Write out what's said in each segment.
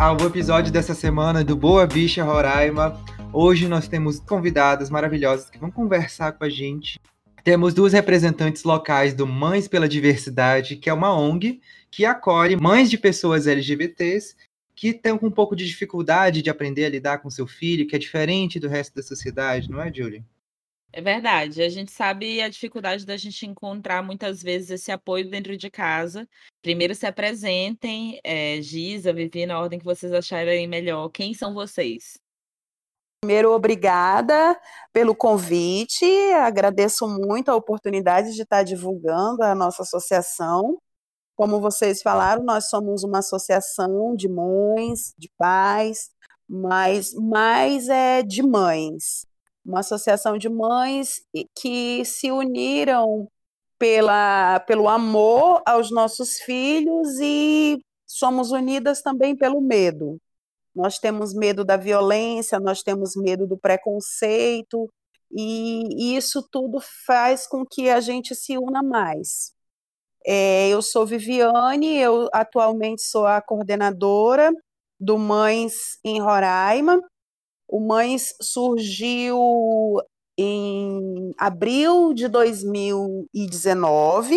ao episódio dessa semana do Boa Bicha Roraima. Hoje nós temos convidadas maravilhosas que vão conversar com a gente. Temos duas representantes locais do Mães pela Diversidade, que é uma ONG que acolhe mães de pessoas LGBTs que estão com um pouco de dificuldade de aprender a lidar com seu filho, que é diferente do resto da sociedade, não é, Julie? É verdade. A gente sabe a dificuldade da gente encontrar muitas vezes esse apoio dentro de casa. Primeiro se apresentem, é, Giza, Vivi, na ordem que vocês acharem melhor. Quem são vocês? Primeiro, obrigada pelo convite. Agradeço muito a oportunidade de estar divulgando a nossa associação. Como vocês falaram, nós somos uma associação de mães, de pais, mas mais é de mães uma associação de mães que se uniram pela, pelo amor aos nossos filhos e somos unidas também pelo medo. Nós temos medo da violência, nós temos medo do preconceito, e isso tudo faz com que a gente se una mais. É, eu sou Viviane, eu atualmente sou a coordenadora do Mães em Roraima, o Mães surgiu em abril de 2019.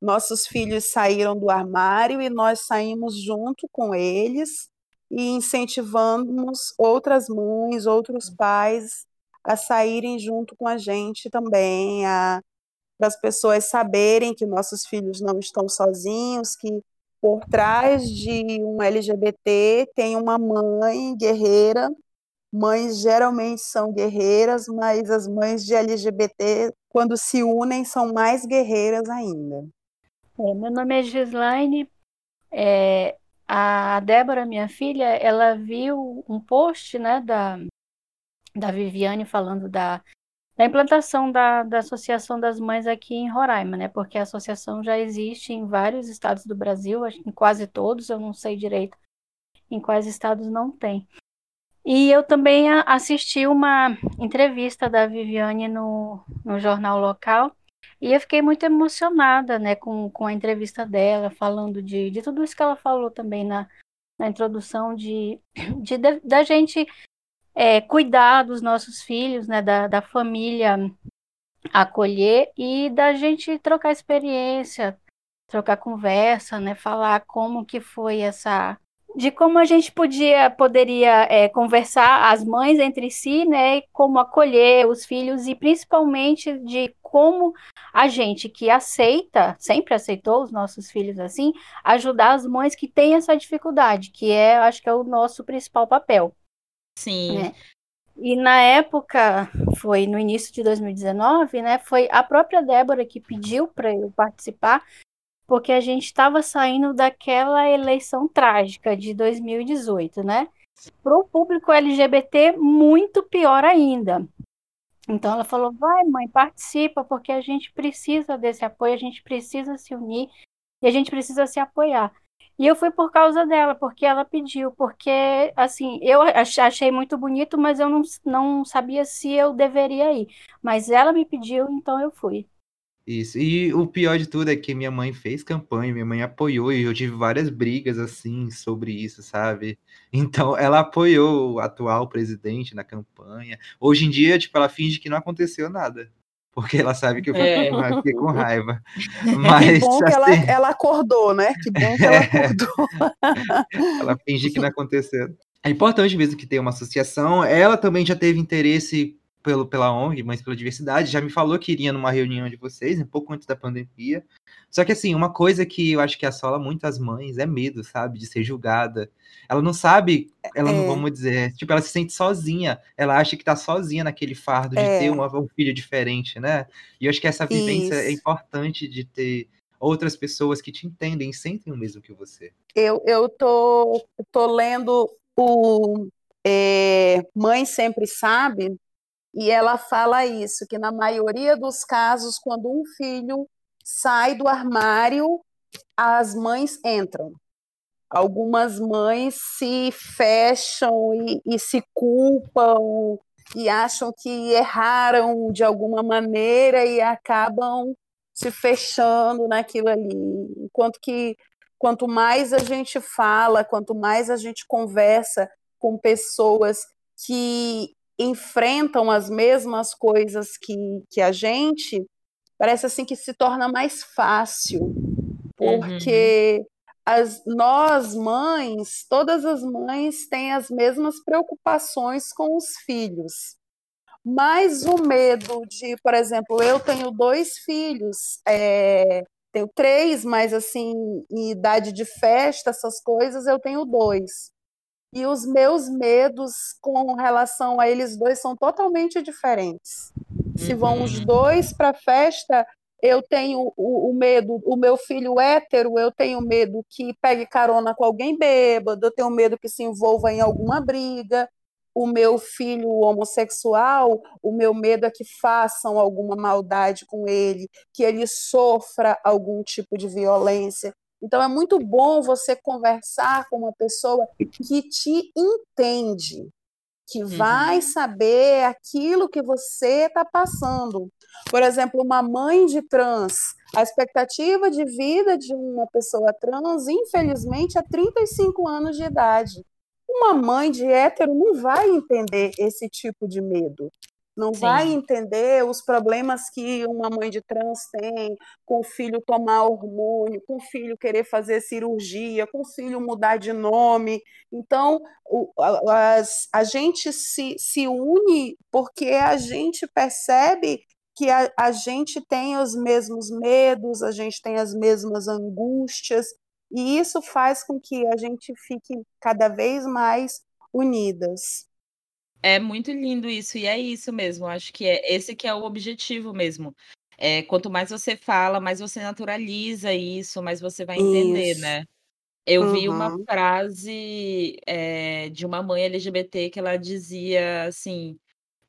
Nossos filhos saíram do armário e nós saímos junto com eles e incentivamos outras mães, outros pais a saírem junto com a gente também, para as pessoas saberem que nossos filhos não estão sozinhos, que por trás de um LGBT tem uma mãe guerreira Mães geralmente são guerreiras, mas as mães de LGBT, quando se unem, são mais guerreiras ainda. É, meu nome é Gislaine. É, a Débora, minha filha, ela viu um post né, da, da Viviane falando da, da implantação da, da Associação das Mães aqui em Roraima, né? Porque a associação já existe em vários estados do Brasil, acho que em quase todos, eu não sei direito em quais estados não tem. E eu também assisti uma entrevista da Viviane no, no jornal local. E eu fiquei muito emocionada né, com, com a entrevista dela, falando de, de tudo isso que ela falou também na, na introdução, de, de, de da gente é, cuidar dos nossos filhos, né, da, da família acolher e da gente trocar experiência, trocar conversa, né, falar como que foi essa de como a gente podia poderia é, conversar as mães entre si, né, como acolher os filhos e principalmente de como a gente que aceita, sempre aceitou os nossos filhos assim, ajudar as mães que têm essa dificuldade, que é, acho que é o nosso principal papel. Sim. Né? E na época, foi no início de 2019, né, foi a própria Débora que pediu para eu participar, porque a gente estava saindo daquela eleição trágica de 2018, né? Para o público LGBT, muito pior ainda. Então ela falou: vai, mãe, participa, porque a gente precisa desse apoio, a gente precisa se unir e a gente precisa se apoiar. E eu fui por causa dela, porque ela pediu, porque, assim, eu achei muito bonito, mas eu não, não sabia se eu deveria ir. Mas ela me pediu, então eu fui. Isso. E o pior de tudo é que minha mãe fez campanha, minha mãe apoiou e eu tive várias brigas assim sobre isso, sabe? Então ela apoiou o atual presidente na campanha. Hoje em dia, tipo, ela finge que não aconteceu nada. Porque ela sabe que eu é. fiquei com raiva. Mas, que bom que ela, assim ela, acordou, né? Que bom que ela acordou. ela finge que não aconteceu. É importante mesmo que tenha uma associação. Ela também já teve interesse pelo, pela ONG, Mães pela Diversidade, já me falou que iria numa reunião de vocês, um pouco antes da pandemia. Só que, assim, uma coisa que eu acho que assola muito as mães é medo, sabe? De ser julgada. Ela não sabe, ela é. não vamos dizer, tipo, ela se sente sozinha. Ela acha que tá sozinha naquele fardo de é. ter uma, um filho diferente, né? E eu acho que essa vivência é Isso. é importante de ter outras pessoas que te entendem e sentem o mesmo que você. Eu, eu tô, tô lendo o é, Mãe Sempre Sabe, e ela fala isso, que na maioria dos casos, quando um filho sai do armário, as mães entram. Algumas mães se fecham e, e se culpam e acham que erraram de alguma maneira e acabam se fechando naquilo ali. Enquanto que quanto mais a gente fala, quanto mais a gente conversa com pessoas que enfrentam as mesmas coisas que, que a gente, parece assim que se torna mais fácil, porque uhum. as, nós mães, todas as mães têm as mesmas preocupações com os filhos. Mas o medo de, por exemplo, eu tenho dois filhos, é, tenho três, mas assim, em idade de festa, essas coisas, eu tenho dois. E os meus medos com relação a eles dois são totalmente diferentes. Se vão os uhum. dois para a festa, eu tenho o, o, medo, o meu filho hétero, eu tenho medo que pegue carona com alguém bêbado, eu tenho medo que se envolva em alguma briga. O meu filho homossexual, o meu medo é que façam alguma maldade com ele, que ele sofra algum tipo de violência. Então é muito bom você conversar com uma pessoa que te entende, que uhum. vai saber aquilo que você está passando. Por exemplo, uma mãe de trans, a expectativa de vida de uma pessoa trans, infelizmente, é 35 anos de idade. Uma mãe de hétero não vai entender esse tipo de medo não Sim. vai entender os problemas que uma mãe de trans tem com o filho tomar hormônio, com o filho querer fazer cirurgia, com o filho mudar de nome. Então, o, a, a, gente se, se une porque a gente percebe que a, a gente tem os mesmos medos, a gente tem as mesmas angústias, e isso faz com que a gente fique cada vez mais unidas. É muito lindo isso, e é isso mesmo. Acho que é esse que é o objetivo mesmo. É, quanto mais você fala, mais você naturaliza isso, mais você vai entender, Isso. né? Eu vi uma uhum. frase é, de uma mãe LGBT que ela dizia assim: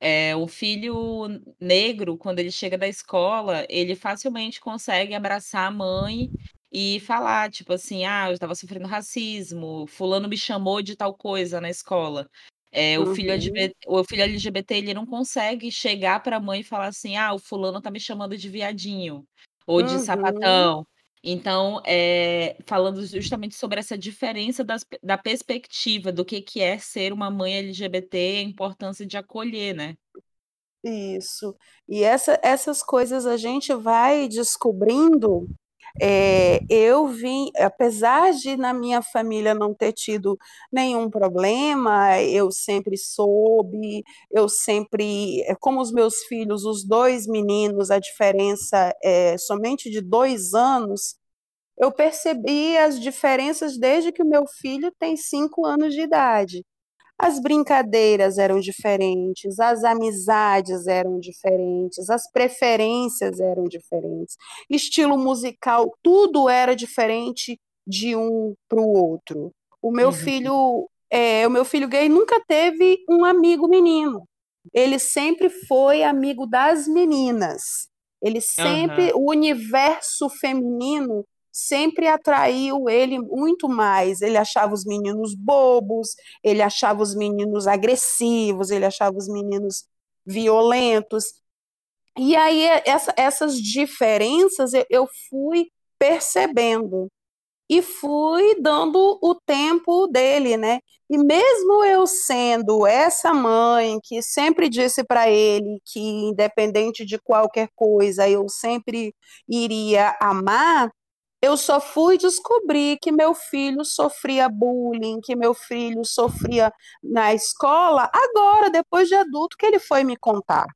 é, o filho negro, quando ele chega da escola, ele facilmente consegue abraçar a mãe e falar, tipo assim, ah, eu estava sofrendo racismo, fulano me chamou de tal coisa na escola. É, o filho LGBT, uhum. o filho LGBT ele não consegue chegar para a mãe e falar assim: ah, o fulano tá me chamando de viadinho ou de Uhum. sapatão. Então, é, falando justamente sobre essa diferença das da perspectiva do que que é ser uma mãe LGBT, a importância de acolher, né? Isso. E essa essas coisas a gente vai descobrindo é, eu vim, apesar de na minha família não ter tido nenhum problema, eu sempre soube, eu sempre, é, como os meus filhos, os dois meninos, a diferença é somente de dois anos, eu percebi as diferenças desde que o meu filho tem cinco anos de idade. As brincadeiras eram diferentes, as amizades eram diferentes, as preferências eram diferentes, estilo musical, tudo era diferente de um para o outro. O meu uhum. filho, é, o meu filho gay nunca teve um amigo menino. Ele sempre foi amigo das meninas. Ele sempre, uhum. o universo feminino sempre atraiu ele muito mais. Ele achava os meninos bobos, ele achava os meninos agressivos, ele achava os meninos violentos. E aí, essa, essas diferenças eu fui percebendo e fui dando o tempo dele, né? E mesmo eu sendo essa mãe que sempre disse para ele que, independente de qualquer coisa, eu sempre iria amar, eu só fui descobrir que meu filho sofria bullying, que meu filho sofria na escola, agora, depois de adulto, que ele foi me contar.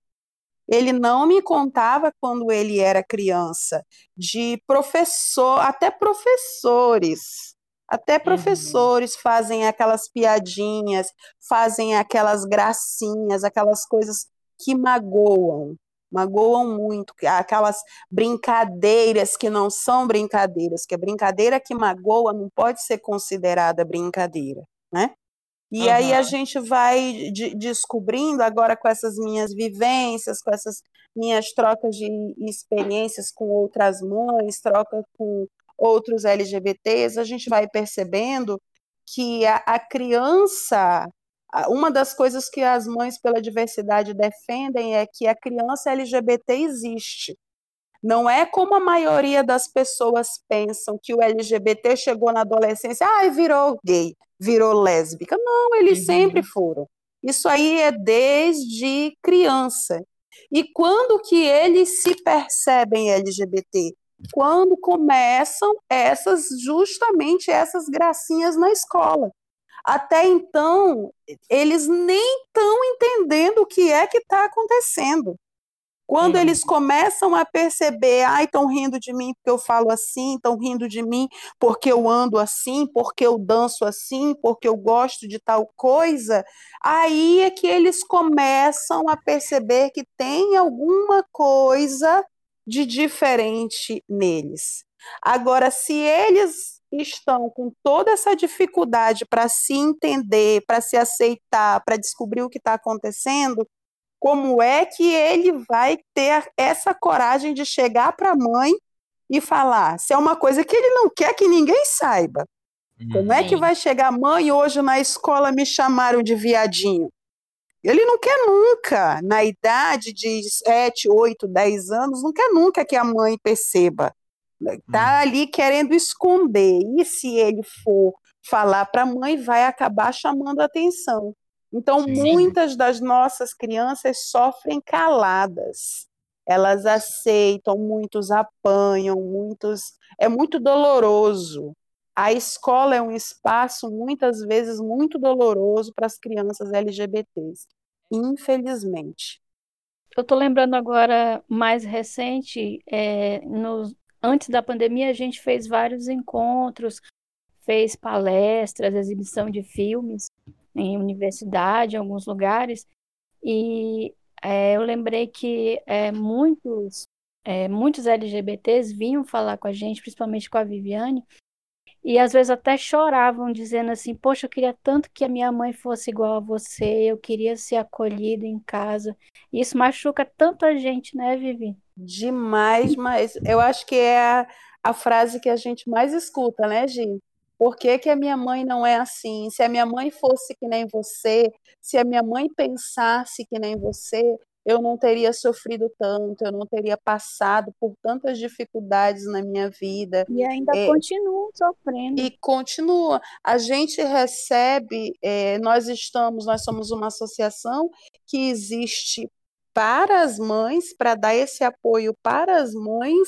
Ele não me contava quando ele era criança, de professor, até professores. Até uhum. professores uhum. fazem aquelas piadinhas, fazem aquelas gracinhas, aquelas coisas que magoam magoam muito, aquelas brincadeiras que não são brincadeiras, que a brincadeira que magoa não pode ser considerada brincadeira, né? E uhum. aí a gente vai de, descobrindo agora com essas minhas vivências, com essas minhas trocas de experiências com outras mães, troca com outros LGBTs, a gente vai percebendo que a, a criança uma das coisas que as mães pela diversidade defendem é que a criança LGBT existe. Não é como a maioria das pessoas pensam que o LGBT chegou na adolescência, ah, virou gay, virou lésbica. Não, eles uhum. sempre foram. Isso aí é desde criança. E quando que eles se percebem LGBT? Quando começam essas justamente essas gracinhas na escola. Até então, eles nem estão entendendo o que é que está acontecendo. Quando eles começam a perceber, ai, estão rindo de mim porque eu falo assim, estão rindo de mim porque eu ando assim, porque eu danço assim, porque eu gosto de tal coisa, aí é que eles começam a perceber que tem alguma coisa de diferente neles. Agora, se eles estão com toda essa dificuldade para se entender, para se aceitar, para descobrir o que está acontecendo, como é que ele vai ter essa coragem de chegar para a mãe e falar? Se é uma coisa que ele não quer que ninguém saiba. Como é que vai chegar, mãe, hoje na escola me chamaram de viadinho? Ele não quer nunca, na idade de 7, 8, 10 anos, não quer nunca que a mãe perceba. Está hum. ali querendo esconder. E se ele for falar para a mãe, vai acabar chamando atenção. Então, Sim. muitas das nossas crianças sofrem caladas. Elas aceitam, muitos apanham, muitos. É muito doloroso. A escola é um espaço, muitas vezes, muito doloroso para as crianças LGBTs, infelizmente. Eu estou lembrando agora, mais recente, é, nos, antes da pandemia, a gente fez vários encontros, fez palestras, exibição de filmes em universidade, em alguns lugares, e é, eu lembrei que é, muitos, é, muitos LGBTs vinham falar com a gente, principalmente com a Viviane, e às vezes até choravam, dizendo assim: Poxa, eu queria tanto que a minha mãe fosse igual a você, eu queria ser acolhida em casa. E isso machuca tanta gente, né, Vivi? Demais, mas eu acho que é a, a frase que a gente mais escuta, né, Gi? Por que, que a minha mãe não é assim? Se a minha mãe fosse que nem você, se a minha mãe pensasse que nem você, eu não teria sofrido tanto, eu não teria passado por tantas dificuldades na minha vida. E ainda é, continua sofrendo. E continua. A gente recebe, é, nós estamos, nós somos uma associação que existe para as mães, para dar esse apoio para as mães,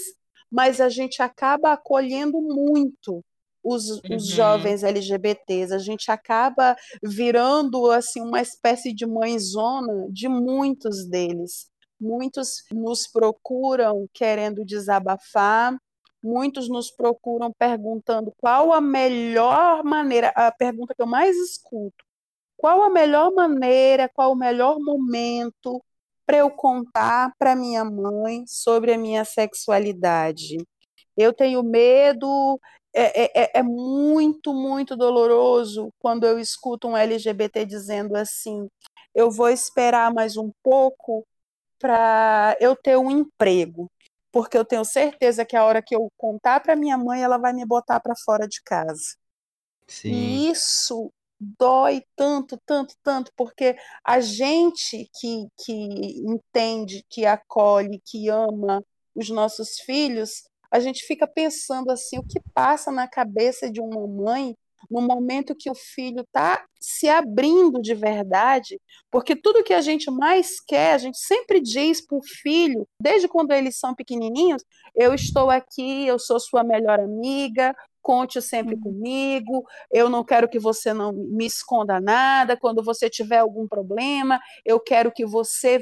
mas a gente acaba acolhendo muito os, uhum. os jovens LGBTs. A gente acaba virando assim uma espécie de mãezona de muitos deles. Muitos nos procuram querendo desabafar, muitos nos procuram perguntando qual a melhor maneira, a pergunta que eu mais escuto, qual a melhor maneira, qual o melhor momento para eu contar para minha mãe sobre a minha sexualidade. Eu tenho medo, é, é, é, é, muito, muito doloroso quando eu escuto um LGBT dizendo assim: eu vou esperar mais um pouco para eu ter um emprego, porque eu tenho certeza que a hora que eu contar para minha mãe, ela vai me botar para fora de casa. Sim. E isso dói tanto, tanto, tanto, porque a gente que, que entende, que acolhe, que ama os nossos filhos, a gente fica pensando assim, o que passa na cabeça de uma mãe no momento que o filho está se abrindo de verdade, porque tudo que a gente mais quer, a gente sempre diz para o filho, desde quando eles são pequenininhos, eu estou aqui, eu sou sua melhor amiga, conte sempre uhum. comigo, eu não quero que você não me esconda nada, quando você tiver algum problema, eu quero que você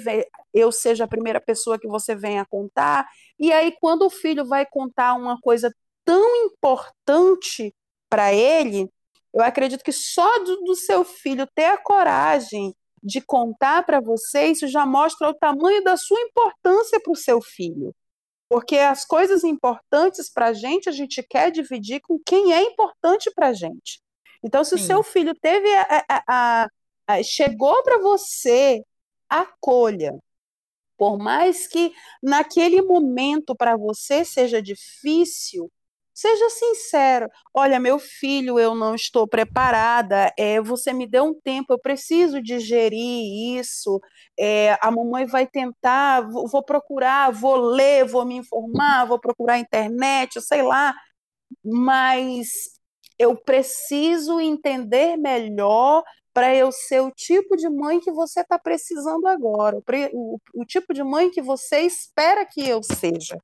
eu seja a primeira pessoa que você venha contar. E aí quando o filho vai contar uma coisa tão importante para ele, eu acredito que só do, do seu filho ter a coragem de contar para você, isso já mostra o tamanho da sua importância para o seu filho. Porque as coisas importantes para a gente, a gente quer dividir com quem é importante para a gente. Então, se Sim. o seu filho teve a, a, a, chegou para você, acolha. Por mais que naquele momento para você seja difícil, Seja sincero. Olha, meu filho, eu não estou preparada. É, você me deu um tempo, eu preciso digerir isso. É, a mamãe vai tentar, vou, vou procurar, vou ler, vou me informar, vou procurar internet, sei lá. Mas eu preciso entender melhor para eu ser o tipo de mãe que você está precisando agora, o, o, o tipo de mãe que você espera que eu seja.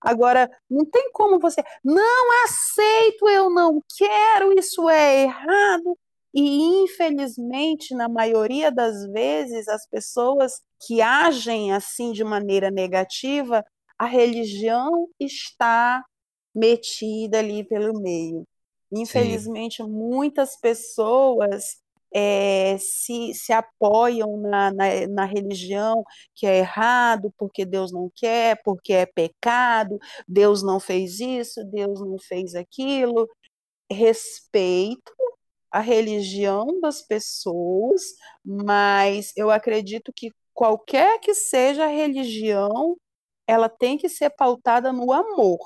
Agora, não tem como você, não aceito, eu não quero, isso é errado. E, infelizmente, na maioria das vezes, as pessoas que agem assim de maneira negativa, a religião está metida ali pelo meio. Infelizmente, Sim. muitas pessoas é, se, se apoiam na, na, na, religião que é errado, porque Deus não quer, porque é pecado, Deus não fez isso, Deus não fez aquilo. Respeito a religião das pessoas, mas eu acredito que qualquer que seja a religião, ela tem que ser pautada no amor.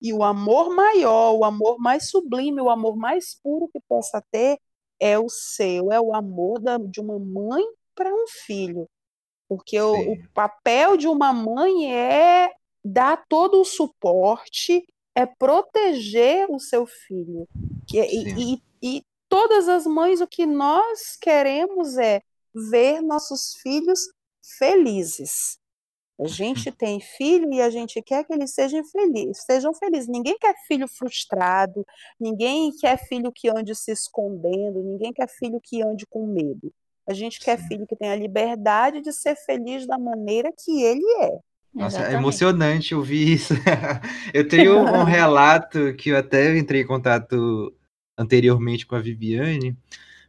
E o amor maior, o amor mais sublime, o amor mais puro que possa ter é o seu, é o amor da, de uma mãe para um filho. Porque o, o, papel de uma mãe é dar todo o suporte, é proteger o seu filho. Que, e, e, e todas as mães, o que nós queremos é ver nossos filhos felizes. A gente tem filho e a gente quer que eles sejam felizes, sejam felizes. Ninguém quer filho frustrado, ninguém quer filho que ande se escondendo, ninguém quer filho que ande com medo. A gente quer filho que tenha liberdade de ser feliz da maneira que ele é. Nossa, é emocionante ouvir isso. eu tenho um relato que eu até entrei em contato anteriormente com a Viviane,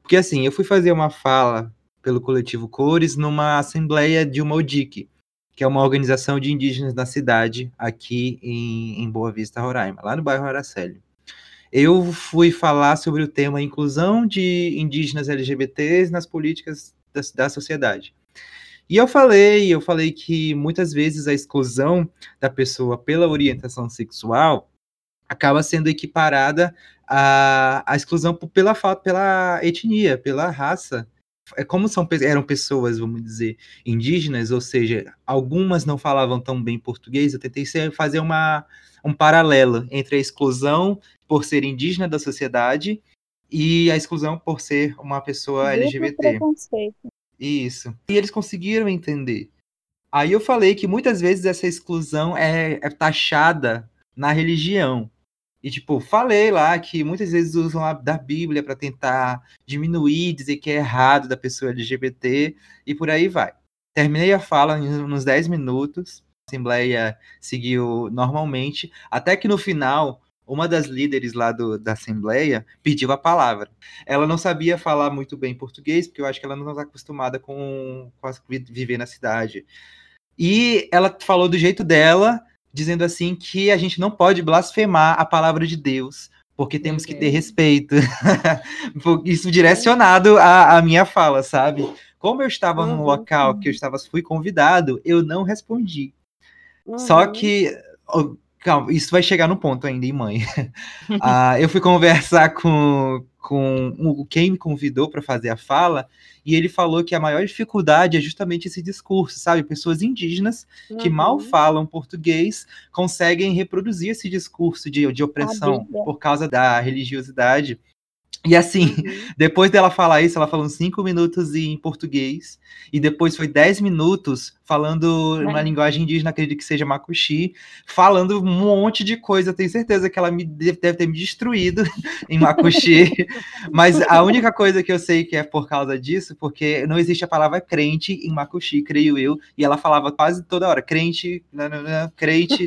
porque assim, eu fui fazer uma fala pelo coletivo Cores numa assembleia de uma ODIC, que é uma organização de indígenas da cidade, aqui em, em Boa Vista, Roraima, lá no bairro Araceli. Eu fui falar sobre o tema inclusão de indígenas LGBTs nas políticas da, da sociedade. E eu falei, eu falei que muitas vezes a exclusão da pessoa pela orientação sexual acaba sendo equiparada à, à exclusão pela, pela etnia, pela raça, como são, eram pessoas, vamos dizer, indígenas, ou seja, algumas não falavam tão bem português, eu tentei fazer uma, um paralelo entre a exclusão por ser indígena da sociedade e a exclusão por ser uma pessoa LGBT. Isso. E eles conseguiram entender. Aí eu falei que muitas vezes essa exclusão é, é taxada na religião. E, tipo, falei lá que muitas vezes usam a da Bíblia para tentar diminuir, dizer que é errado da pessoa LGBT e por aí vai. Terminei a fala nos 10 minutos, a Assembleia seguiu normalmente, até que no final, uma das líderes lá do, da Assembleia pediu a palavra. Ela não sabia falar muito bem português, porque eu acho que ela não está acostumada com, com viver na cidade. E ela falou do jeito dela, dizendo assim que a gente não pode blasfemar a palavra de Deus, porque temos que ter respeito. Isso direcionado à, à, minha fala, sabe? Como eu estava uhum. num local que eu estava, fui convidado, eu não respondi. Uhum. Só que. Calma, isso vai chegar no ponto ainda, hein, mãe? ah, eu fui conversar com, com quem me convidou para fazer a fala, e ele falou que a maior dificuldade é justamente esse discurso, sabe? Pessoas indígenas uhum. que mal uhum. falam português conseguem reproduzir esse discurso de, de opressão por causa da religiosidade. E assim, uhum. depois dela falar isso, ela falou cinco minutos em português, e depois foi dez minutos falando uma linguagem indígena, acredito que seja macuxi, falando um monte de coisa. Tenho certeza que ela me deve, deve ter me destruído em macuxi, mas a única coisa que eu sei que é por causa disso, porque não existe a palavra crente em macuxi, creio eu, e ela falava quase toda hora, crente, crente,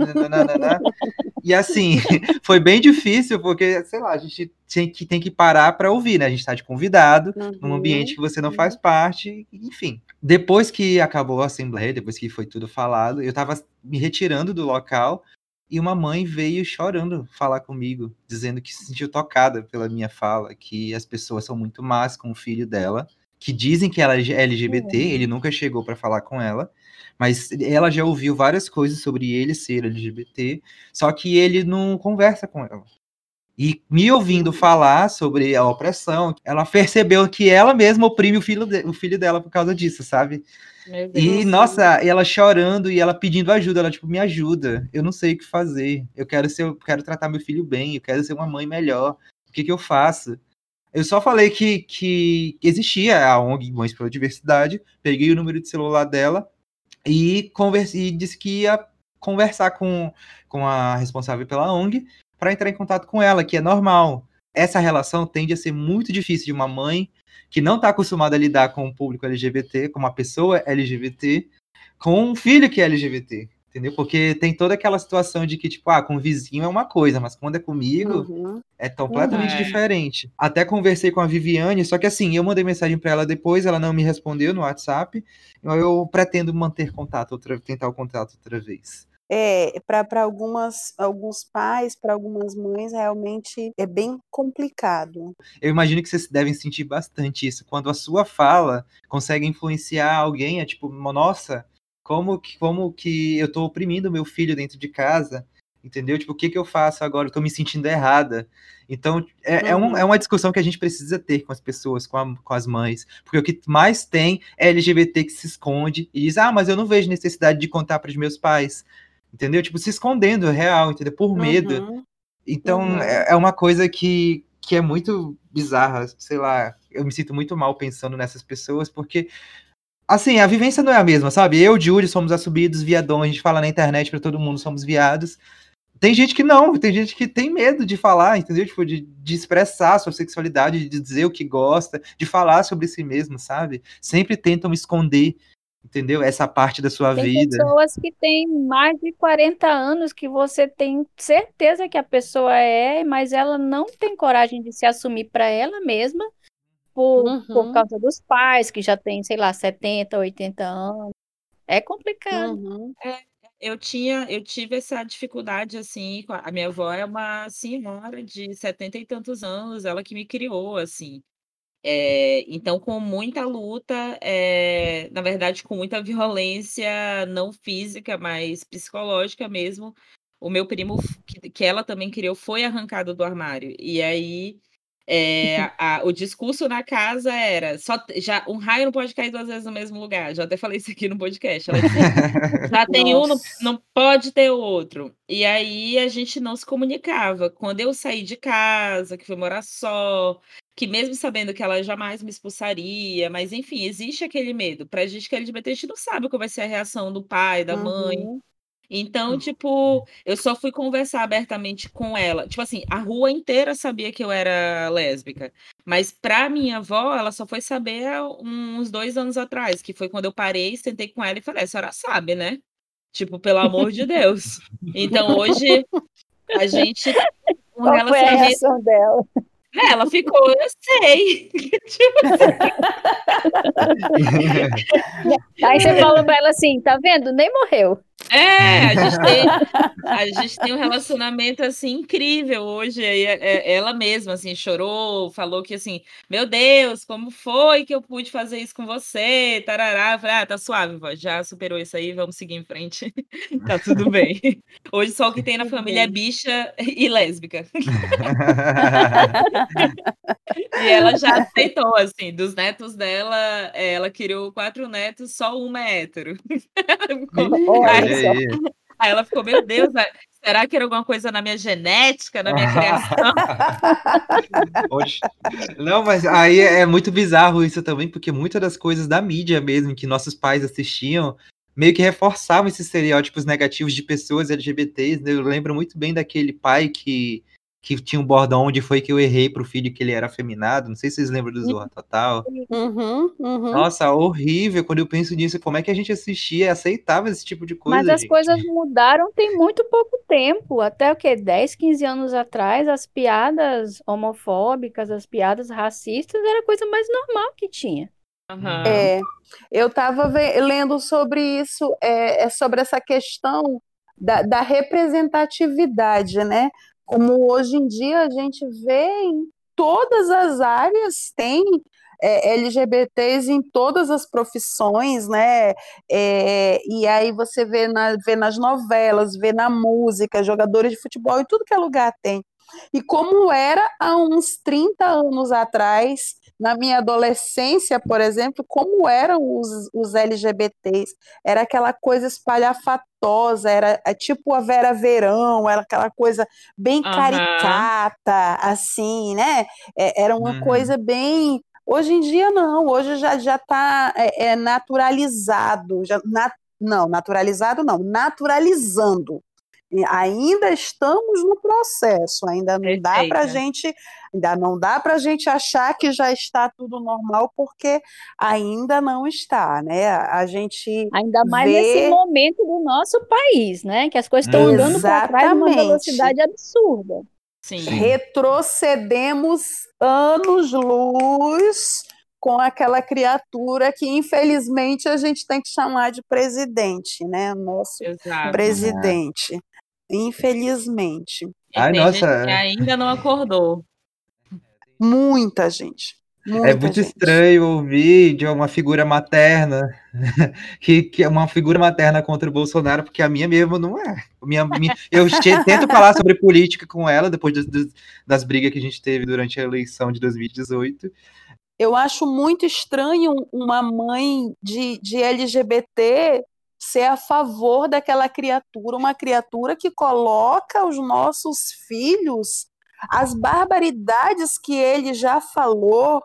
e assim, foi bem difícil, porque, sei lá, a gente tem que, tem que parar para ouvir, né? A gente está de convidado, uhum, num ambiente que você não faz parte, enfim. Depois que acabou a assembleia, depois que foi tudo falado, eu estava me retirando do local e uma mãe veio chorando falar comigo, dizendo que se sentiu tocada pela minha fala, que as pessoas são muito más com o filho dela, que dizem que ela é LGBT, uhum. ele nunca chegou para falar com ela, mas ela já ouviu várias coisas sobre ele ser LGBT, só que ele não conversa com ela. E me ouvindo falar sobre a opressão, ela percebeu que ela mesma oprime o filho, de, o filho dela por causa disso, sabe? E, nossa, ela chorando e ela pedindo ajuda, ela, tipo, me ajuda, eu não sei o que fazer, eu quero ser, eu quero tratar meu filho bem, eu quero ser uma mãe melhor, o que que eu faço? Eu só falei que, que existia a ONG Mães pela Diversidade, peguei o número de celular dela e, conversei, e disse que ia conversar com, com a responsável pela ONG para entrar em contato com ela, que é normal. Essa relação tende a ser muito difícil de uma mãe que não está acostumada a lidar com o público LGBT, com uma pessoa LGBT, com um filho que é LGBT, entendeu? Porque tem toda aquela situação de que, tipo, ah, com o vizinho é uma coisa, mas quando é comigo, uhum. é completamente uhum. diferente. Até conversei com a Viviane, só que assim, eu mandei mensagem para ela depois, ela não me respondeu no WhatsApp, eu pretendo manter contato, outra, tentar o contato outra vez é, para algumas alguns pais, para algumas mães, realmente é bem complicado. Eu imagino que vocês devem sentir bastante isso. Quando a sua fala consegue influenciar alguém, é tipo, nossa, como que, como que eu estou oprimindo meu filho dentro de casa? Entendeu? Tipo, o que, que eu faço agora? Eu tô me sentindo errada. Então, é, uhum. é, um, uhum. é, uma discussão que a gente precisa ter com as pessoas, com, a, com, as mães. Porque o que mais tem é LGBT que se esconde e diz: ah, mas eu não vejo necessidade de contar para os meus pais entendeu? Tipo, se escondendo, é real, entendeu? Por medo. Uhum. Então, uhum. É, é uma coisa que, que é muito bizarra, sei lá, eu me sinto muito mal pensando nessas pessoas, porque, assim, a vivência não é a mesma, sabe? Eu, Júlio, somos assubidos, viadões, a gente fala na internet para todo mundo, somos viados. Tem gente que não, tem gente que tem medo de falar, entendeu? Tipo, de, de expressar sua sexualidade, de dizer o que gosta, de falar sobre si mesmo, sabe? Sempre tentam esconder entendeu? Essa parte da sua tem vida. Tem pessoas que têm mais de 40 anos que você tem certeza que a pessoa é, mas ela não tem coragem de se assumir para ela mesma por, uhum. por causa dos pais que já têm, sei lá, 70, 80 anos. É complicado. Uhum. É, eu tinha, eu tive essa dificuldade assim, a minha avó é uma senhora de 70 e tantos anos, ela que me criou assim. É, então, com muita luta, é, na verdade, com muita violência, não física, mas psicológica mesmo, o meu primo, que, que ela também criou, foi arrancado do armário. E aí, é, a, o discurso na casa era: só já um raio não pode cair duas vezes no mesmo lugar. Já até falei isso aqui no podcast. Ela dizia, já tem um, não, não pode ter outro. E aí a gente não se comunicava. Quando eu saí de casa, que fui morar só, que mesmo sabendo que ela jamais me expulsaria, mas enfim, existe aquele medo. Pra gente que é LGBT, a gente não sabe qual vai ser a reação do pai, da mãe. Uhum. Então, tipo, eu só fui conversar abertamente com ela. Tipo assim, a rua inteira sabia que eu era lésbica. Mas pra minha avó, ela só foi saber uns dois anos atrás, que foi quando eu parei, sentei com ela e falei, a senhora sabe, né? Tipo, pelo amor de Deus. Então, hoje, a gente... Um Qual foi a reação dela? É, ela ficou, eu sei. Aí você falou pra ela assim, tá vendo? Nem morreu. É, a gente tem, a gente tem um relacionamento assim incrível hoje. É, é, ela mesma assim chorou, falou que assim, meu Deus, como foi que eu pude fazer isso com você? Tarará, falei, ah, tá suave, vó, já superou isso aí, vamos seguir em frente. tá tudo bem. Hoje só o que tem na família é bicha e lésbica. e ela já aceitou, assim, dos netos dela, ela criou quatro netos, só uma é hétero. Olha aí. Aí ela ficou, meu Deus, será que era alguma coisa na minha genética, na minha criação? Não, mas aí é, é muito bizarro isso também, porque muitas das coisas da mídia mesmo, que nossos pais assistiam, meio que reforçavam esses estereótipos negativos de pessoas LGBTs. Né? Eu lembro muito bem daquele pai que que tinha um bordão onde foi que eu errei pro filho que ele era afeminado. Não sei se vocês lembram do Zorra Total. Uhum, uhum. Nossa, horrível. Quando eu penso nisso, como é que a gente assistia e aceitava esse tipo de coisa? Mas as gente? coisas mudaram tem muito pouco tempo. Até o que? 10, 15 anos atrás, as piadas homofóbicas, as piadas racistas, era a coisa mais normal que tinha. Uhum. É, eu estava lendo sobre isso, é, é sobre essa questão da, da representatividade, né? Como hoje em dia a gente vê em todas as áreas tem é, LGBTs em todas as profissões, né? É, e aí você vê, na, vê nas novelas, vê na música, jogadores de futebol, em tudo que é lugar tem. E como era há uns 30 anos atrás, na minha adolescência, por exemplo, como eram os, os LGBTs. Era aquela coisa espalhafatosa, era é tipo a Vera Verão, era aquela coisa bem uhum. caricata, assim, né? É, era uma uhum. coisa bem. Hoje em dia, não, hoje já está já tá, é, é, naturalizado. Já, na, não, naturalizado não, naturalizando ainda estamos no processo, ainda não Perfeita. dá para gente, ainda não dá para a gente achar que já está tudo normal, porque ainda não está, né? A gente ainda mais vê... nesse momento do nosso país, né? Que as coisas estão andando para trás numa velocidade absurda. Sim. Retrocedemos anos-luz com aquela criatura que infelizmente a gente tem que chamar de presidente, né? Nosso Exato. presidente. Infelizmente. Ai, tem nossa. ainda não acordou. Muita gente. Muita é muito gente. estranho ouvir de uma figura materna que, que é uma figura materna contra o Bolsonaro, porque a minha mesmo não é. Minha, minha, eu tento falar sobre política com ela depois das, das brigas que a gente teve durante a eleição de 2018. Eu acho muito estranho uma mãe de, de LGBT ser a favor daquela criatura, uma criatura que coloca os nossos filhos, as barbaridades que ele já falou.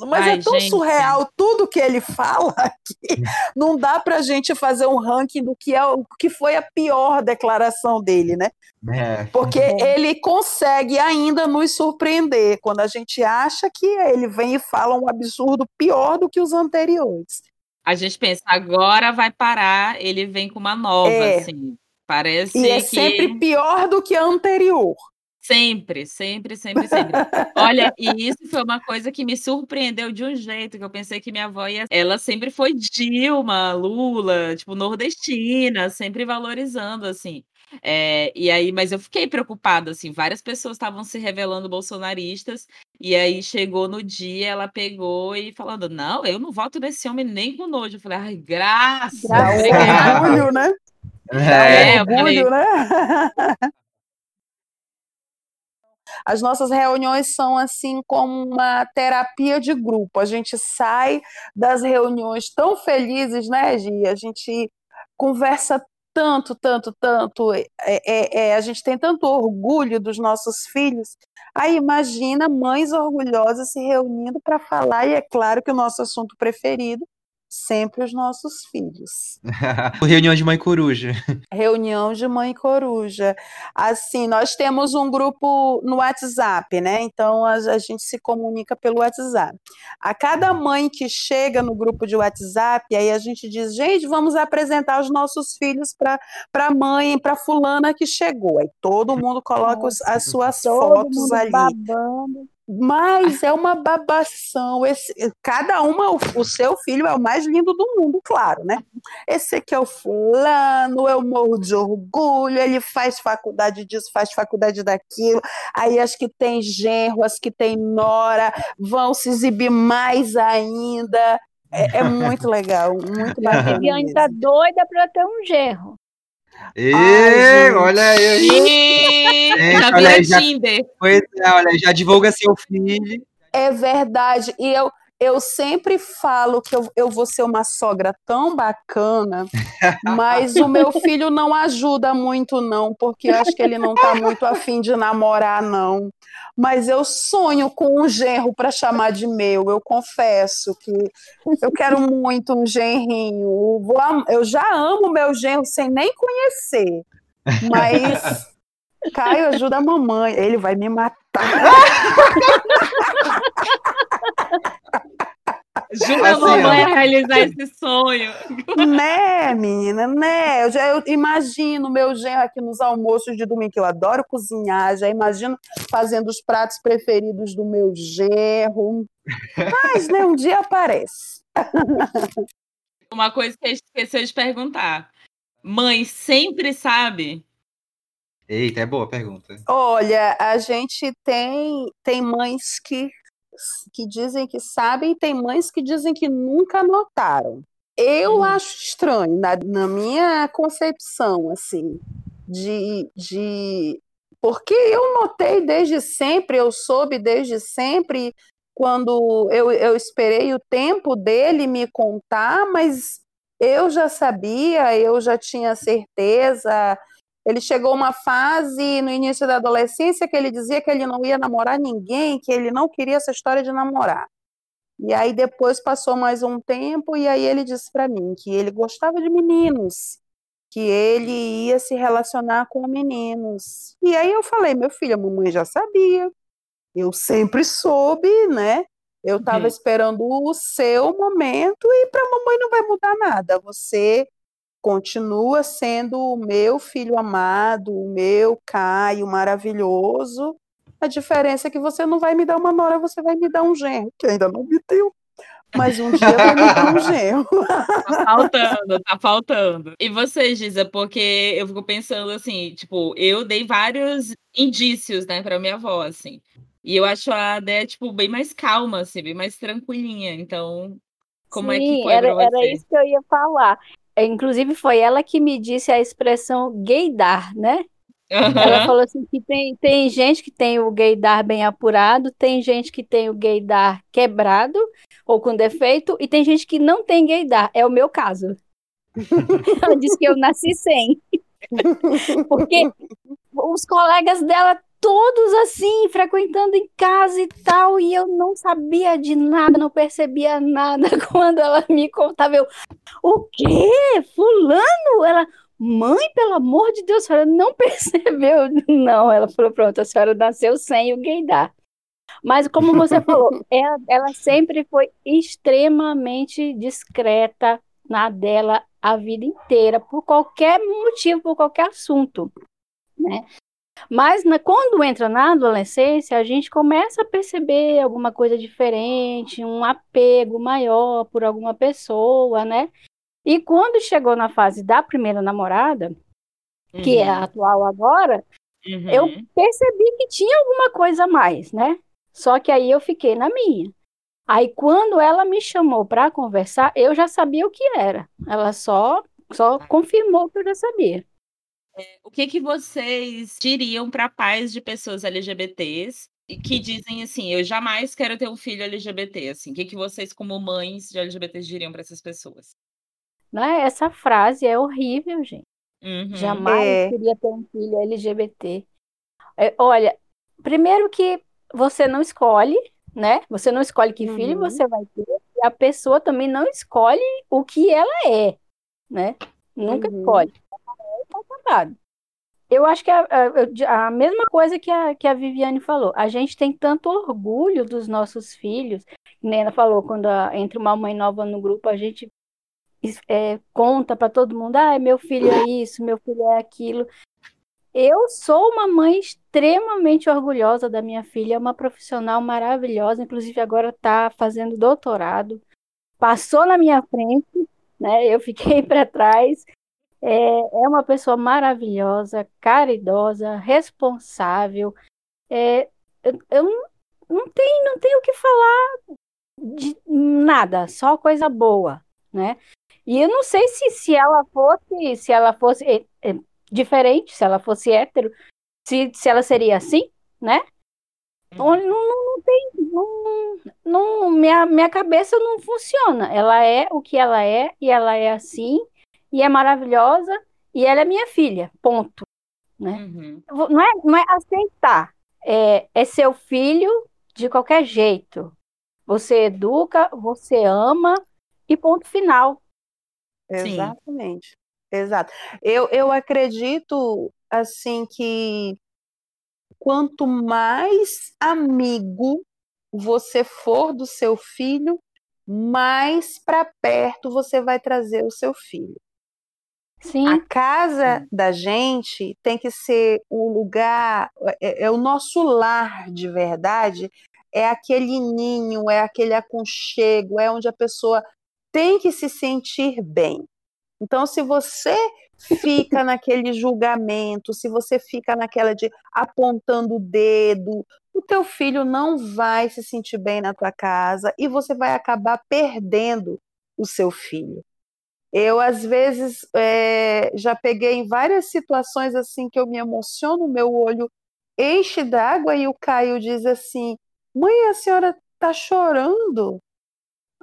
Mas Ai, é tão gente. surreal tudo que ele fala que não dá para a gente fazer um ranking do que é o que foi a pior declaração dele, né? É. Porque é. ele consegue ainda nos surpreender quando a gente acha que ele vem e fala um absurdo pior do que os anteriores. A gente pensa, agora vai parar, ele vem com uma nova, é. assim. Parece e é que... sempre pior do que a anterior. Sempre, sempre, sempre, sempre. Olha, e isso foi uma coisa que me surpreendeu de um jeito, que eu pensei que minha avó ia. Ela sempre foi Dilma, Lula, tipo, nordestina, sempre valorizando, assim. É, e aí, mas eu fiquei preocupada, assim, várias pessoas estavam se revelando bolsonaristas, e aí chegou no dia, ela pegou e falando, não, eu não voto nesse homem nem com nojo. Eu falei, ai, graças! orgulho, né? É, orgulho, falei... né? As nossas reuniões são assim como uma terapia de grupo. A gente sai das reuniões tão felizes, né, Gi? A gente conversa tanto, tanto, tanto, é, é, é, a gente tem tanto orgulho dos nossos filhos. Aí imagina mães orgulhosas se reunindo para falar, e é claro que o nosso assunto preferido sempre os nossos filhos. Reunião de mãe coruja. Reunião de mãe coruja. Assim, nós temos um grupo no WhatsApp, né? Então a, a, gente se comunica pelo WhatsApp. A cada mãe que chega no grupo de WhatsApp, aí a gente diz: gente, vamos apresentar os nossos filhos para a mãe, para fulana que chegou. Aí todo mundo coloca os, as suas fotos ali. Babando. Mas é uma babação. Esse, cada uma, o, o, seu filho é o mais lindo do mundo, claro, né? Esse aqui é o fulano, eu morro de orgulho, ele faz faculdade disso, faz faculdade daquilo. Aí as que tem genro, as que tem nora, vão se exibir mais ainda. É, é muito legal, muito bacana. A Viviane tá doida para ter um genro. E, Ai, olha aí. Gente, já olha aí, já, Tinder. Pois é, olha, já divulga seu filho. É verdade. E eu, eu sempre falo que eu, eu vou ser uma sogra tão bacana, mas o meu filho não ajuda muito, não, porque eu acho que ele não está muito afim de namorar, não. Mas eu sonho com um genro para chamar de meu, eu confesso que eu quero muito um genrinho. Eu já amo meu genro sem nem conhecer, mas Caio, ajuda a mamãe. Ele vai me matar. Ajuda assim, a mamãe a realizar esse sonho. Né, menina, né? Eu, já, eu imagino meu genro aqui nos almoços de domingo, que eu adoro cozinhar, já imagino fazendo os pratos preferidos do meu genro. Mas, né, um dia aparece. Uma coisa que a gente esqueceu de perguntar. Mãe sempre sabe Eita, é boa a pergunta. Olha, a gente tem, tem mães que que dizem que sabem, tem mães que dizem que nunca notaram. Eu hum. acho estranho, na, na, minha concepção, assim, de, de. Porque eu notei desde sempre, eu soube desde sempre, quando eu, eu esperei o tempo dele me contar, mas eu já sabia, eu já tinha certeza. Ele chegou uma fase no início da adolescência que ele dizia que ele não ia namorar ninguém, que ele não queria essa história de namorar. E aí depois passou mais um tempo e aí ele disse para mim que ele gostava de meninos, que ele ia se relacionar com meninos. E aí eu falei, meu filho, a mamãe já sabia. Eu sempre soube, né? Eu estava uhum. esperando o seu momento e para a mamãe não vai mudar nada. Você continua sendo o meu filho amado, o meu Caio maravilhoso, a diferença é que você não vai me dar uma nora, você vai me dar um genro, que ainda não me deu. Mas um dia vai me dar um genro. Tá faltando, tá faltando. E você, Giza, porque eu fico pensando assim, tipo, eu dei vários indícios, né, pra minha avó, assim. E eu acho a Dé, tipo, bem mais calma, assim, bem mais tranquilinha. Então, como Sim, é que foi era, pra você? Era isso que eu ia falar. Inclusive, foi ela que me disse a expressão gaydar, né? Uhum. Ela falou assim que tem, tem gente que tem o gaydar bem apurado, tem gente que tem o gaydar quebrado ou com defeito, e tem gente que não tem gaydar. É o meu caso. Ela disse que eu nasci sem. Porque os colegas dela todos assim, frequentando em casa e tal, e eu não sabia de nada, não percebia nada quando ela me contava. Eu, o quê? Fulano? Ela, Mãe, pelo amor de Deus, a senhora não percebeu? Não, ela falou, pronto, a senhora nasceu sem o gaydar. Mas como você falou, ela, ela sempre foi extremamente discreta na dela a vida inteira, por qualquer motivo, por qualquer assunto, né? Mas na, quando entra na adolescência, a gente começa a perceber alguma coisa diferente, um apego maior por alguma pessoa, né? E quando chegou na fase da primeira namorada, uhum. que é a uhum. atual agora, uhum. eu percebi que tinha alguma coisa a mais, né? Só que aí eu fiquei na minha. Aí quando ela me chamou para conversar, eu já sabia o que era. Ela só só confirmou que eu já sabia. É, o que que vocês diriam para pais de pessoas LGBTs que dizem assim, eu jamais quero ter um filho LGBT, assim. O que que vocês como mães de LGBTs diriam para essas pessoas? Né? Essa frase é horrível, gente. Uhum. Jamais é. queria ter um filho LGBT. É, olha, primeiro que você não escolhe, né? Você não escolhe que uhum. filho você vai ter, e a pessoa também não escolhe o que ela é, né? Nunca uhum. escolhe. Eu acho que é a, a, mesma coisa que a, que a Viviane falou. A gente tem tanto orgulho dos nossos filhos. Nena falou, quando a, entra uma mãe nova no grupo, a gente é, conta para todo mundo: ah, meu filho é isso, meu filho é aquilo. Eu sou uma mãe extremamente orgulhosa da minha filha, é uma profissional maravilhosa, inclusive agora está fazendo doutorado. Passou na minha frente, né? Eu fiquei para trás. É, é uma pessoa maravilhosa, caridosa, responsável. É, eu, eu não, não, tenho, não tenho o que falar de nada, só coisa boa, né? E eu não sei se, se ela fosse, se ela fosse é, é, diferente, se ela fosse hétero, se, se ela seria assim, né? Uhum. Não, não, não tem. Não, não, minha, minha cabeça não funciona. Ela é o que ela é, e ela é assim, e é maravilhosa, e ela é minha filha. Ponto. Né? Uhum. Não, é, não é aceitar. É, é seu filho de qualquer jeito. Você educa, você ama, e ponto final. Exatamente. Exato. Eu, eu acredito assim que quanto mais amigo você for do seu filho, mais para perto você vai trazer o seu filho. Sim. A casa da gente tem que ser o lugar, é, é, o nosso lar de verdade, é aquele ninho, é aquele aconchego, é onde a pessoa tem que se sentir bem. Então, se você fica naquele julgamento, se você fica naquela de apontando o dedo, o teu filho não vai se sentir bem na tua casa e você vai acabar perdendo o seu filho. Eu, às vezes, é, já peguei em várias situações assim que eu me emociono, meu olho enche d'água e o Caio diz assim: Mãe, a senhora está chorando?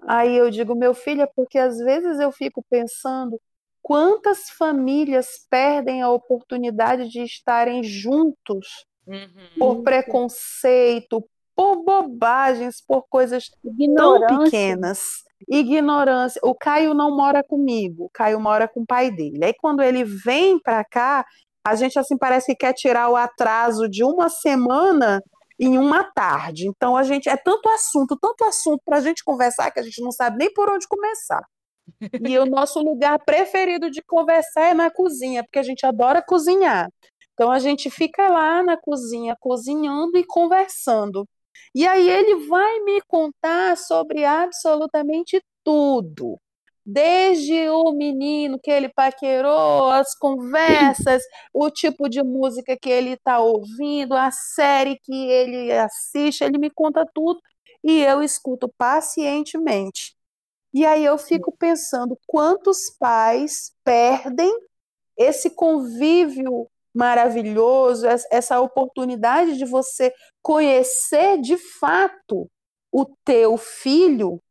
Aí eu digo, meu filho, é porque às vezes eu fico pensando quantas famílias perdem a oportunidade de estarem juntos uhum. por preconceito, por bobagens, por coisas tão pequenas. Ignorância. O Caio não mora comigo, o Caio mora com o pai dele. Aí quando ele vem para cá, a gente assim parece que quer tirar o atraso de uma semana em uma tarde. Então a gente é tanto assunto, tanto assunto para a gente conversar que a gente não sabe nem por onde começar. E o nosso lugar preferido de conversar é na cozinha, porque a gente adora cozinhar. Então a gente fica lá na cozinha cozinhando e conversando. E aí ele vai me contar sobre absolutamente tudo. Desde o menino que ele paquerou, as conversas, o tipo de música que ele está ouvindo, a série que ele assiste, ele me conta tudo e eu escuto pacientemente. E aí eu fico pensando quantos pais perdem esse convívio maravilhoso, essa oportunidade de você conhecer de fato o teu filho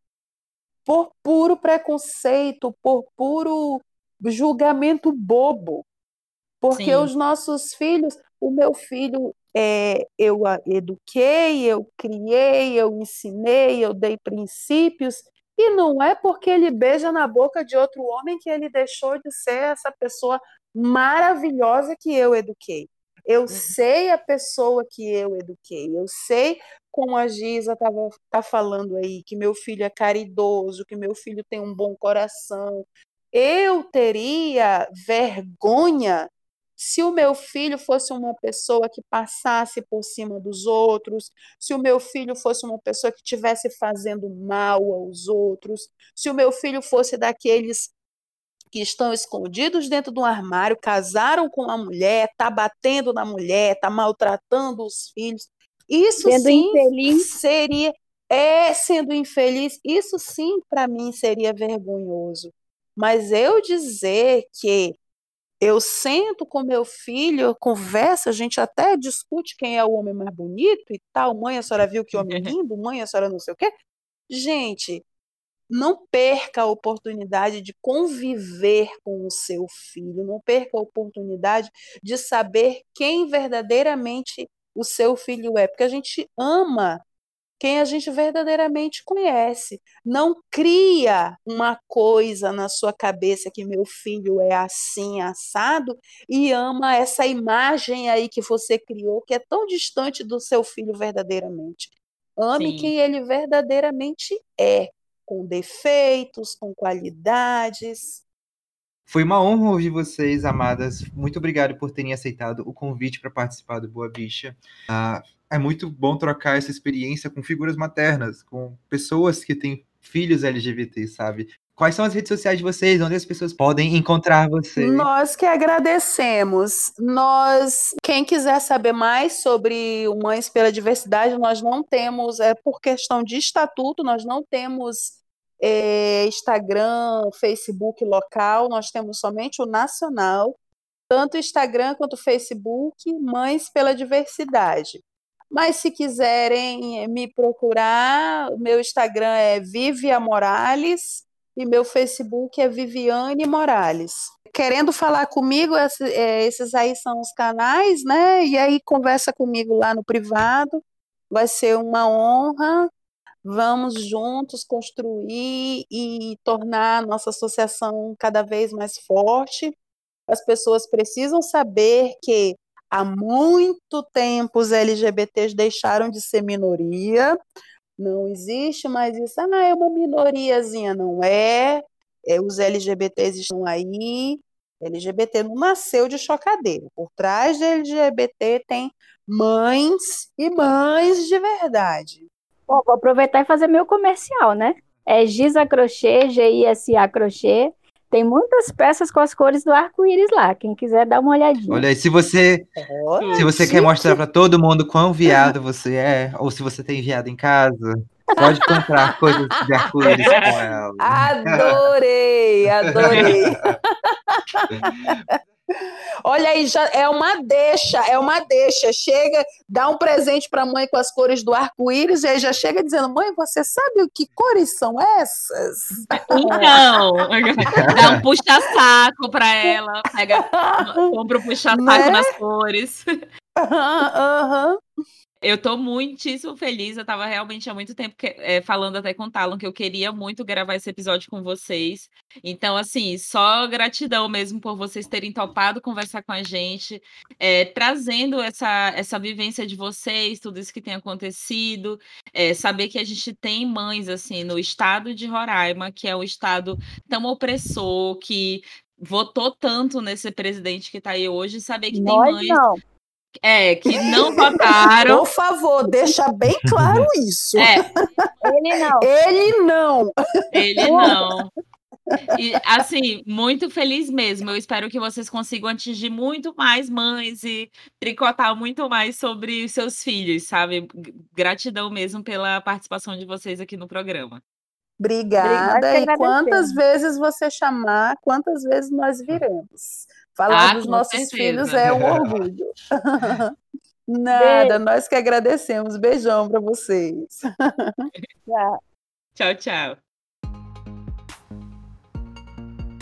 por puro preconceito, por puro julgamento bobo. Porque Sim. os nossos filhos, o meu filho, é, eu eduquei, eu criei, eu ensinei, eu dei princípios, e não é porque ele beija na boca de outro homem que ele deixou de ser essa pessoa maravilhosa que eu eduquei. Eu uhum. sei a pessoa que eu eduquei, eu sei como a Giza estava tá falando aí, que meu filho é caridoso, que meu filho tem um bom coração. Eu teria vergonha se o meu filho fosse uma pessoa que passasse por cima dos outros, se o meu filho fosse uma pessoa que estivesse fazendo mal aos outros, se o meu filho fosse daqueles que estão escondidos dentro de um armário, casaram com uma mulher, tá batendo na mulher, tá maltratando os filhos. Isso sendo sim infeliz. seria é sendo infeliz, isso sim para mim seria vergonhoso. Mas eu dizer que eu sento com meu filho, eu converso, a gente até discute quem é o homem mais bonito e tal. Mãe, a senhora viu que homem lindo? Mãe, a senhora não sei o quê. Gente, não perca a oportunidade de conviver com o seu filho, não perca a oportunidade de saber quem verdadeiramente o seu filho é, porque a gente ama quem a gente verdadeiramente conhece. Não cria uma coisa na sua cabeça que meu filho é assim, assado, e ama essa imagem aí que você criou, que é tão distante do seu filho verdadeiramente. Ame Sim. quem ele verdadeiramente é, com defeitos, com qualidades. Foi uma honra ouvir vocês, amadas. Muito obrigado por terem aceitado o convite para participar do Boa Bicha. Uh, é muito bom trocar essa experiência com figuras maternas, com pessoas que têm filhos LGBT, sabe? Quais são as redes sociais de vocês? Onde as pessoas podem encontrar vocês? Nós que agradecemos. Nós, quem quiser saber mais sobre o Mães pela Diversidade, nós não temos, é por questão de estatuto, nós não temos é, Instagram, Facebook local, nós temos somente o nacional, tanto Instagram quanto Facebook, Mães pela Diversidade. Mas se quiserem me procurar, meu Instagram é Vivia Morales e meu Facebook é Viviane Morales. Querendo falar comigo, é, esses aí são os canais, né? E aí conversa comigo lá no privado. Vai ser uma honra. Vamos juntos construir e tornar a nossa associação cada vez mais forte. As pessoas precisam saber que há muito tempo os LGBTs deixaram de ser minoria, não existe mais isso, ah, é uma minoriazinha, não é, é os LGBTs estão aí, LGBT não nasceu de chocadeira, por trás de LGBT tem mães e mães de verdade. Bom, vou aproveitar e fazer meu comercial, né? É Gisa Crochê, G-I-S-A Crochê, Tem muitas peças com as cores do arco-íris lá. Quem quiser dar uma olhadinha. Olha aí, se você, se você quer mostrar para todo mundo quão viado você é, ou se você tem viado em casa, pode comprar coisas de arco-íris com ela. Adorei, adorei. Olha aí, já é uma deixa, é uma deixa. Chega, dá um presente para a mãe com as cores do arco-íris e aí já chega dizendo: "Mãe, você sabe o que cores são essas?" Então, dá um puxa-saco para ela, pega, compra o um puxa-saco né? nas cores. Aham. Uhum. Eu tô muitíssimo feliz. Eu tava realmente há muito tempo que, é, falando até com o Talon que eu queria muito gravar esse episódio com vocês. Então, assim, só gratidão mesmo por vocês terem topado conversar com a gente, é, trazendo essa, essa vivência de vocês, tudo isso que tem acontecido, é, saber que a gente tem mães, assim, no estado de Roraima, que é um estado tão opressor, que votou tanto nesse presidente que tá aí hoje, saber que Nós tem mães. Não é, que não votaram. Por favor, deixa bem claro isso. É. Ele não. Ele não. Ele não. E, assim, muito feliz mesmo. Eu espero que vocês consigam atingir muito mais mães e tricotar muito mais sobre seus filhos, sabe? Gratidão mesmo pela participação de vocês aqui no programa. Obrigada. E quantas vezes você chamar, quantas vezes nós viremos. Falar ah, dos nossos certeza. filhos é um orgulho. Nada, Beijo. nós que agradecemos. Beijão para vocês. tchau. Tchau, tchau.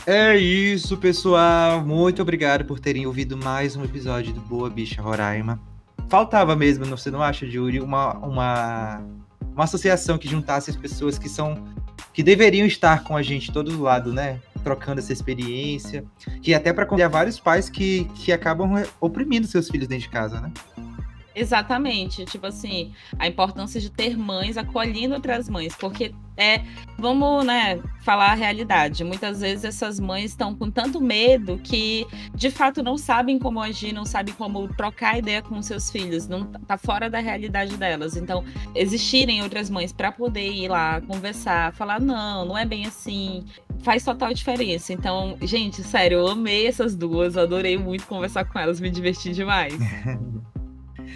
É isso, pessoal. Muito obrigado por terem ouvido mais um episódio do Boa Bicha Roraima. Faltava mesmo, você não acha, Júlio, uma, uma, uma associação que juntasse as pessoas que são que deveriam estar com a gente todo lado, né? Trocando essa experiência, que até para convidar vários pais que, que acabam oprimindo seus filhos dentro de casa, né? Exatamente, tipo assim, a importância de ter mães acolhendo outras mães, porque é, vamos, né, falar a realidade. Muitas vezes essas mães estão com tanto medo que de fato não sabem como agir, não sabem como trocar ideia com seus filhos, não tá fora da realidade delas. Então, existirem outras mães para poder ir lá conversar, falar não, não é bem assim, faz total diferença. Então, gente, sério, eu amei essas duas, adorei muito conversar com elas, me diverti demais.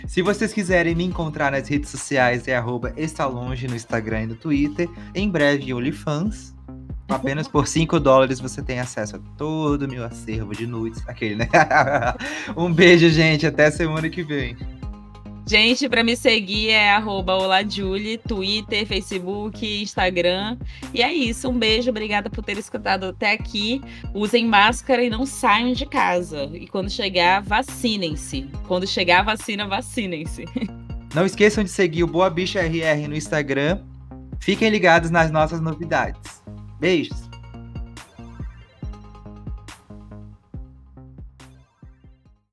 Se vocês quiserem me encontrar nas redes sociais, é arroba estalonge no Instagram e no Twitter. Em breve, OnlyFans. Apenas por 5 dólares você tem acesso a todo o meu acervo de nudes. Aquele, né? um beijo, gente. Até semana que vem. Gente, para me seguir é @olajulie, Twitter, Facebook, Instagram. E é isso, um beijo, obrigada por ter escutado até aqui. Usem máscara e não saiam de casa. E quando chegar, vacinem-se. Quando chegar a vacina, vacinem-se. Não esqueçam de seguir o Boa Bicha RR no Instagram. Fiquem ligados nas nossas novidades. Beijos!